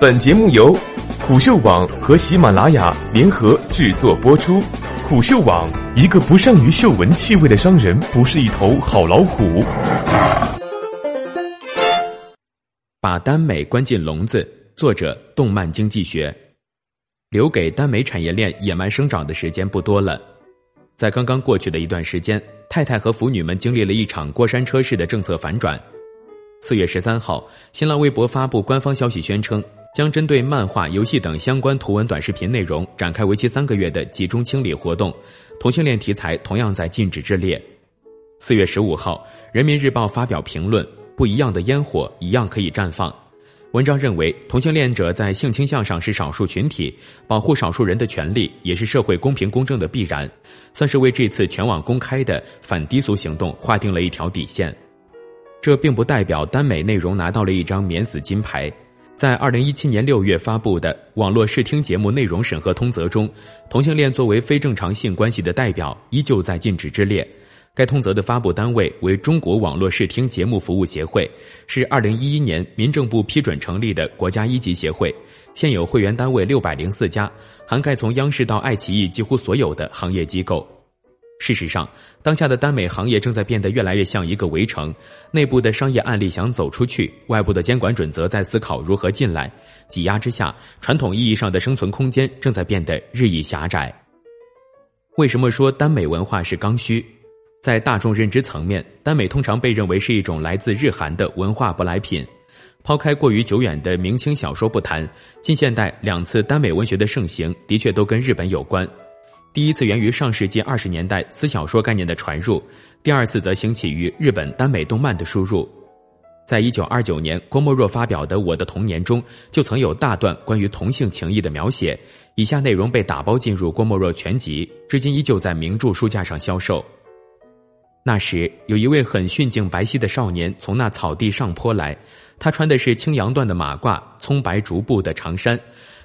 本节目由虎嗅网和喜马拉雅联合制作播出。虎嗅网：一个不善于嗅闻气味的商人，不是一头好老虎。把耽美关进笼子。作者：动漫经济学。留给耽美产业链野蛮生长的时间不多了。在刚刚过去的一段时间，太太和腐女们经历了一场过山车式的政策反转。四月十三号，新浪微博发布官方消息，宣称将针对漫画、游戏等相关图文短视频内容展开为期三个月的集中清理活动，同性恋题材同样在禁止之列。四月十五号，人民日报发表评论：不一样的烟火一样可以绽放。文章认为，同性恋者在性倾向上是少数群体，保护少数人的权利也是社会公平公正的必然，算是为这次全网公开的反低俗行动划定了一条底线。这并不代表耽美内容拿到了一张免死金牌。在二零一七年六月发布的《网络视听节目内容审核通则》中，同性恋作为非正常性关系的代表，依旧在禁止之列。该通则的发布单位为中国网络视听节目服务协会，是二零一一年民政部批准成立的国家一级协会，现有会员单位六百零四家，涵盖从央视到爱奇艺几乎所有的行业机构。事实上，当下的耽美行业正在变得越来越像一个围城，内部的商业案例想走出去，外部的监管准则在思考如何进来，挤压之下，传统意义上的生存空间正在变得日益狭窄。为什么说耽美文化是刚需？在大众认知层面，耽美通常被认为是一种来自日韩的文化舶来品。抛开过于久远的明清小说不谈，近现代两次耽美文学的盛行的确都跟日本有关。第一次源于上世纪二十年代私小说概念的传入，第二次则兴起于日本耽美动漫的输入。在一九二九年郭沫若发表的《我的童年》中，就曾有大段关于同性情谊的描写。以下内容被打包进入郭沫若全集，至今依旧在名著书架上销售。那时，有一位很俊净白皙的少年从那草地上坡来，他穿的是青阳缎的马褂、葱白竹布的长衫。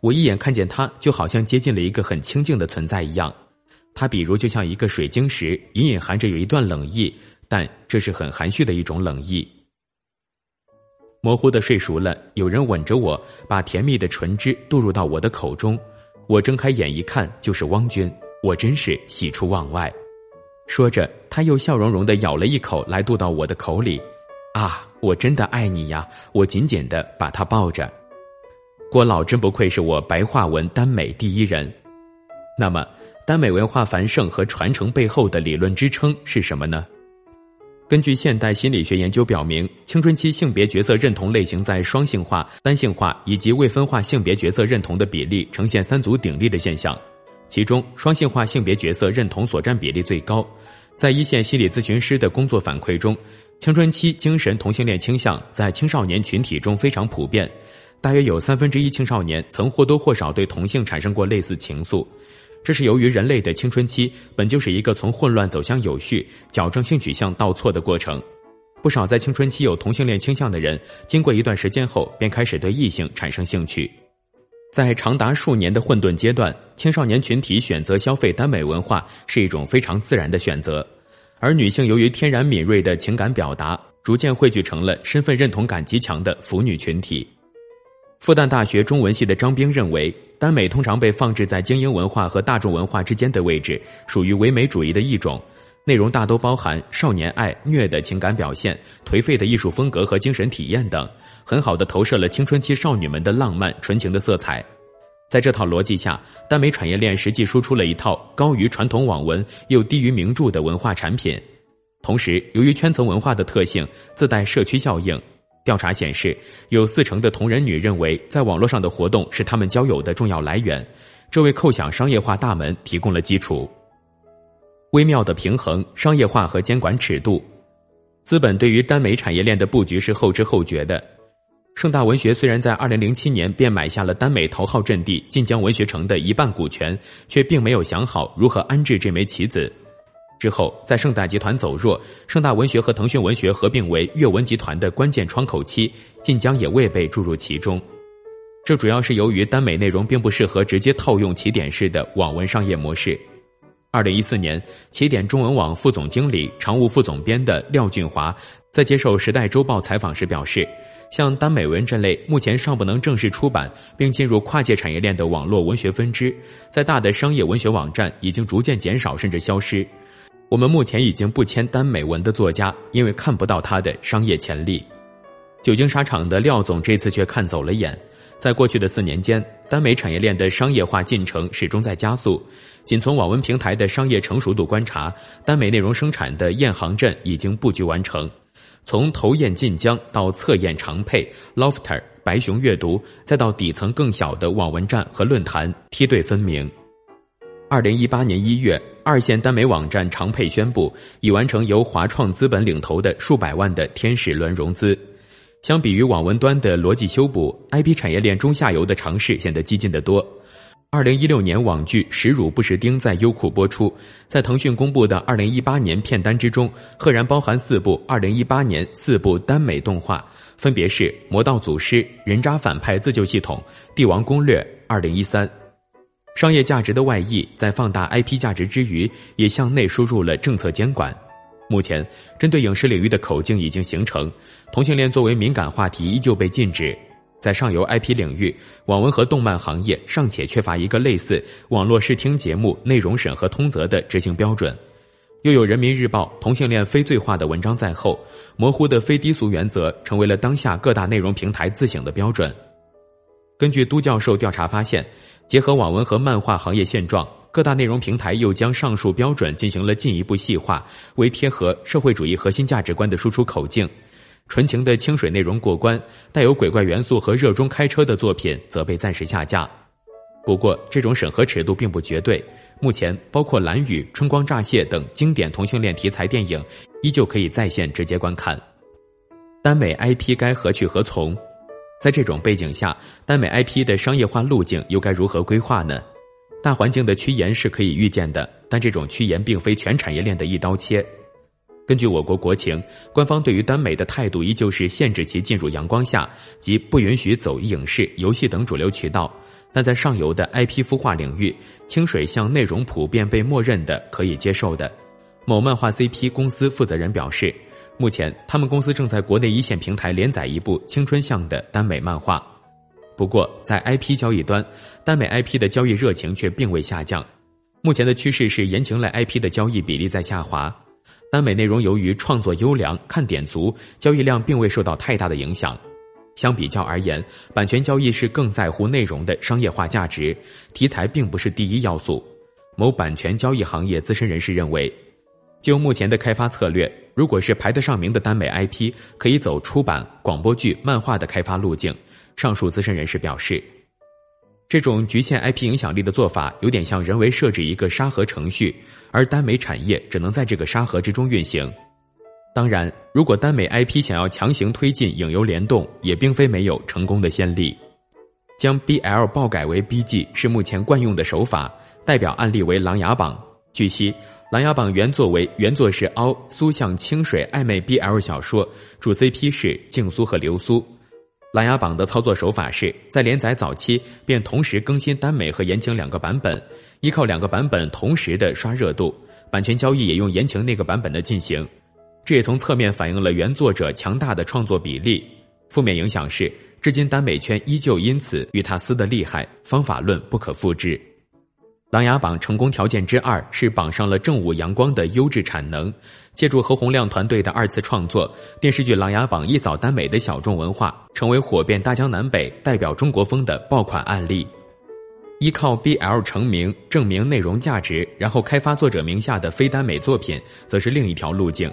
我一眼看见他，就好像接近了一个很清静的存在一样。他比如就像一个水晶石，隐隐含着有一段冷意，但这是很含蓄的一种冷意。模糊的睡熟了，有人吻着我，把甜蜜的唇汁渡入到我的口中。我睁开眼一看，就是汪军，我真是喜出望外。说着，他又笑容容的咬了一口，来渡到我的口里。啊，我真的爱你呀！我紧紧的把他抱着。郭老真不愧是我白话文耽美第一人。那么，耽美文化繁盛和传承背后的理论支撑是什么呢？根据现代心理学研究表明，青春期性别角色认同类型在双性化、单性化以及未分化性别角色认同的比例呈现三足鼎立的现象，其中双性化性别角色认同所占比例最高。在一线心理咨询师的工作反馈中，青春期精神同性恋倾向在青少年群体中非常普遍。大约有三分之一青少年曾或多或少对同性产生过类似情愫，这是由于人类的青春期本就是一个从混乱走向有序、矫正性取向倒错的过程。不少在青春期有同性恋倾向的人，经过一段时间后便开始对异性产生兴趣。在长达数年的混沌阶段，青少年群体选择消费耽美文化是一种非常自然的选择，而女性由于天然敏锐的情感表达，逐渐汇聚成了身份认同感极强的腐女群体。复旦大学中文系的张冰认为，耽美通常被放置在精英文化和大众文化之间的位置，属于唯美主义的一种，内容大都包含少年爱、虐的情感表现、颓废的艺术风格和精神体验等，很好的投射了青春期少女们的浪漫纯情的色彩。在这套逻辑下，耽美产业链实际输出了一套高于传统网文又低于名著的文化产品，同时由于圈层文化的特性，自带社区效应。调查显示，有四成的同人女认为，在网络上的活动是他们交友的重要来源，这为构想商业化大门提供了基础。微妙的平衡，商业化和监管尺度，资本对于耽美产业链的布局是后知后觉的。盛大文学虽然在二零零七年便买下了耽美头号阵地晋江文学城的一半股权，却并没有想好如何安置这枚棋子。之后，在盛大集团走弱，盛大文学和腾讯文学合并为阅文集团的关键窗口期，晋江也未被注入其中。这主要是由于耽美内容并不适合直接套用起点式的网文商业模式。二零一四年，起点中文网副总经理、常务副总编的廖俊华在接受《时代周报》采访时表示，像耽美文这类目前尚不能正式出版并进入跨界产业链的网络文学分支，在大的商业文学网站已经逐渐减少甚至消失。我们目前已经不签耽美文的作家，因为看不到他的商业潜力。久经沙场的廖总这次却看走了眼。在过去的四年间，耽美产业链的商业化进程始终在加速。仅从网文平台的商业成熟度观察，耽美内容生产的验行阵已经布局完成。从投验晋江到侧验长配、Lofter、白熊阅读，再到底层更小的网文站和论坛，梯队分明。二零一八年一月，二线耽美网站长佩宣布，已完成由华创资本领投的数百万的天使轮融资。相比于网文端的逻辑修补，IP 产业链中下游的尝试显得激进得多。二零一六年网剧《时辱不识丁》在优酷播出，在腾讯公布的二零一八年片单之中，赫然包含四部二零一八年四部耽美动画，分别是《魔道祖师》《人渣反派自救系统》《帝王攻略》二零一三。商业价值的外溢在放大 IP 价值之余，也向内输入了政策监管。目前，针对影视领域的口径已经形成，同性恋作为敏感话题依旧被禁止。在上游 IP 领域，网文和动漫行业尚且缺乏一个类似网络视听节目内容审核通则的执行标准，又有人民日报同性恋非罪化的文章在后，模糊的非低俗原则成为了当下各大内容平台自省的标准。根据都教授调查发现，结合网文和漫画行业现状。各大内容平台又将上述标准进行了进一步细化，为贴合社会主义核心价值观的输出口径。纯情的清水内容过关，带有鬼怪元素和热衷开车的作品则被暂时下架。不过，这种审核尺度并不绝对。目前，包括《蓝雨》《春光乍泄》等经典同性恋题材电影，依旧可以在线直接观看。耽美 IP 该何去何从？在这种背景下，耽美 IP 的商业化路径又该如何规划呢？大环境的趋严是可以预见的，但这种趋严并非全产业链的一刀切。根据我国国情，官方对于耽美的态度依旧是限制其进入阳光下，即不允许走影视、游戏等主流渠道。但在上游的 IP 孵化领域，清水向内容普遍被默认的可以接受的。某漫画 CP 公司负责人表示，目前他们公司正在国内一线平台连载一部青春向的耽美漫画。不过，在 IP 交易端，耽美 IP 的交易热情却并未下降。目前的趋势是言情类 IP 的交易比例在下滑。耽美内容由于创作优良、看点足，交易量并未受到太大的影响。相比较而言，版权交易是更在乎内容的商业化价值，题材并不是第一要素。某版权交易行业资深人士认为，就目前的开发策略，如果是排得上名的耽美 IP，可以走出版、广播剧、漫画的开发路径。上述资深人士表示，这种局限 IP 影响力的做法，有点像人为设置一个沙盒程序，而耽美产业只能在这个沙盒之中运行。当然，如果耽美 IP 想要强行推进影游联动，也并非没有成功的先例。将 BL 爆改为 BG 是目前惯用的手法，代表案例为《琅琊榜》。据悉，《琅琊榜》原作为原作是凹苏向清水暧昧 BL 小说，主 CP 是静苏和流苏。琅琊榜的操作手法是在连载早期便同时更新耽美和言情两个版本，依靠两个版本同时的刷热度，版权交易也用言情那个版本的进行，这也从侧面反映了原作者强大的创作比例。负面影响是，至今耽美圈依旧因此与他撕得厉害，方法论不可复制。琅琊榜成功条件之二是绑上了正午阳光的优质产能，借助何洪亮团队的二次创作，电视剧《琅琊榜》一扫耽美的小众文化，成为火遍大江南北、代表中国风的爆款案例。依靠 BL 成名，证明内容价值，然后开发作者名下的非耽美作品，则是另一条路径。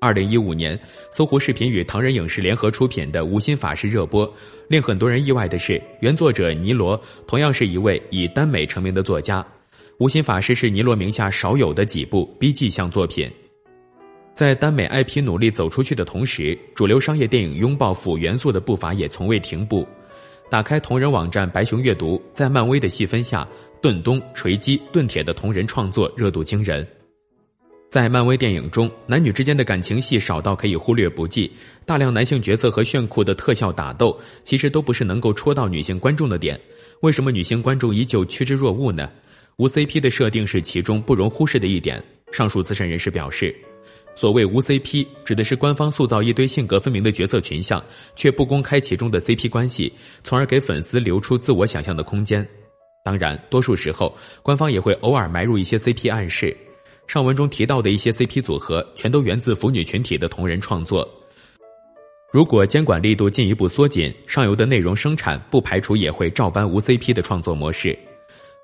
二零一五年，搜狐视频与唐人影视联合出品的《无心法师》热播，令很多人意外的是，原作者尼罗同样是一位以耽美成名的作家。《无心法师》是尼罗名下少有的几部 BG 向作品。在耽美 IP 努力走出去的同时，主流商业电影拥抱腐元素的步伐也从未停步。打开同人网站白熊阅读，在漫威的细分下，盾东、锤击、盾铁的同人创作热度惊人。在漫威电影中，男女之间的感情戏少到可以忽略不计，大量男性角色和炫酷的特效打斗，其实都不是能够戳到女性观众的点。为什么女性观众依旧趋之若鹜呢？无 CP 的设定是其中不容忽视的一点。上述资深人士表示，所谓无 CP，指的是官方塑造一堆性格分明的角色群像，却不公开其中的 CP 关系，从而给粉丝留出自我想象的空间。当然，多数时候，官方也会偶尔埋入一些 CP 暗示。上文中提到的一些 CP 组合，全都源自腐女群体的同人创作。如果监管力度进一步缩紧，上游的内容生产不排除也会照搬无 CP 的创作模式。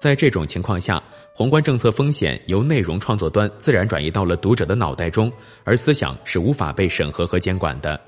在这种情况下，宏观政策风险由内容创作端自然转移到了读者的脑袋中，而思想是无法被审核和监管的。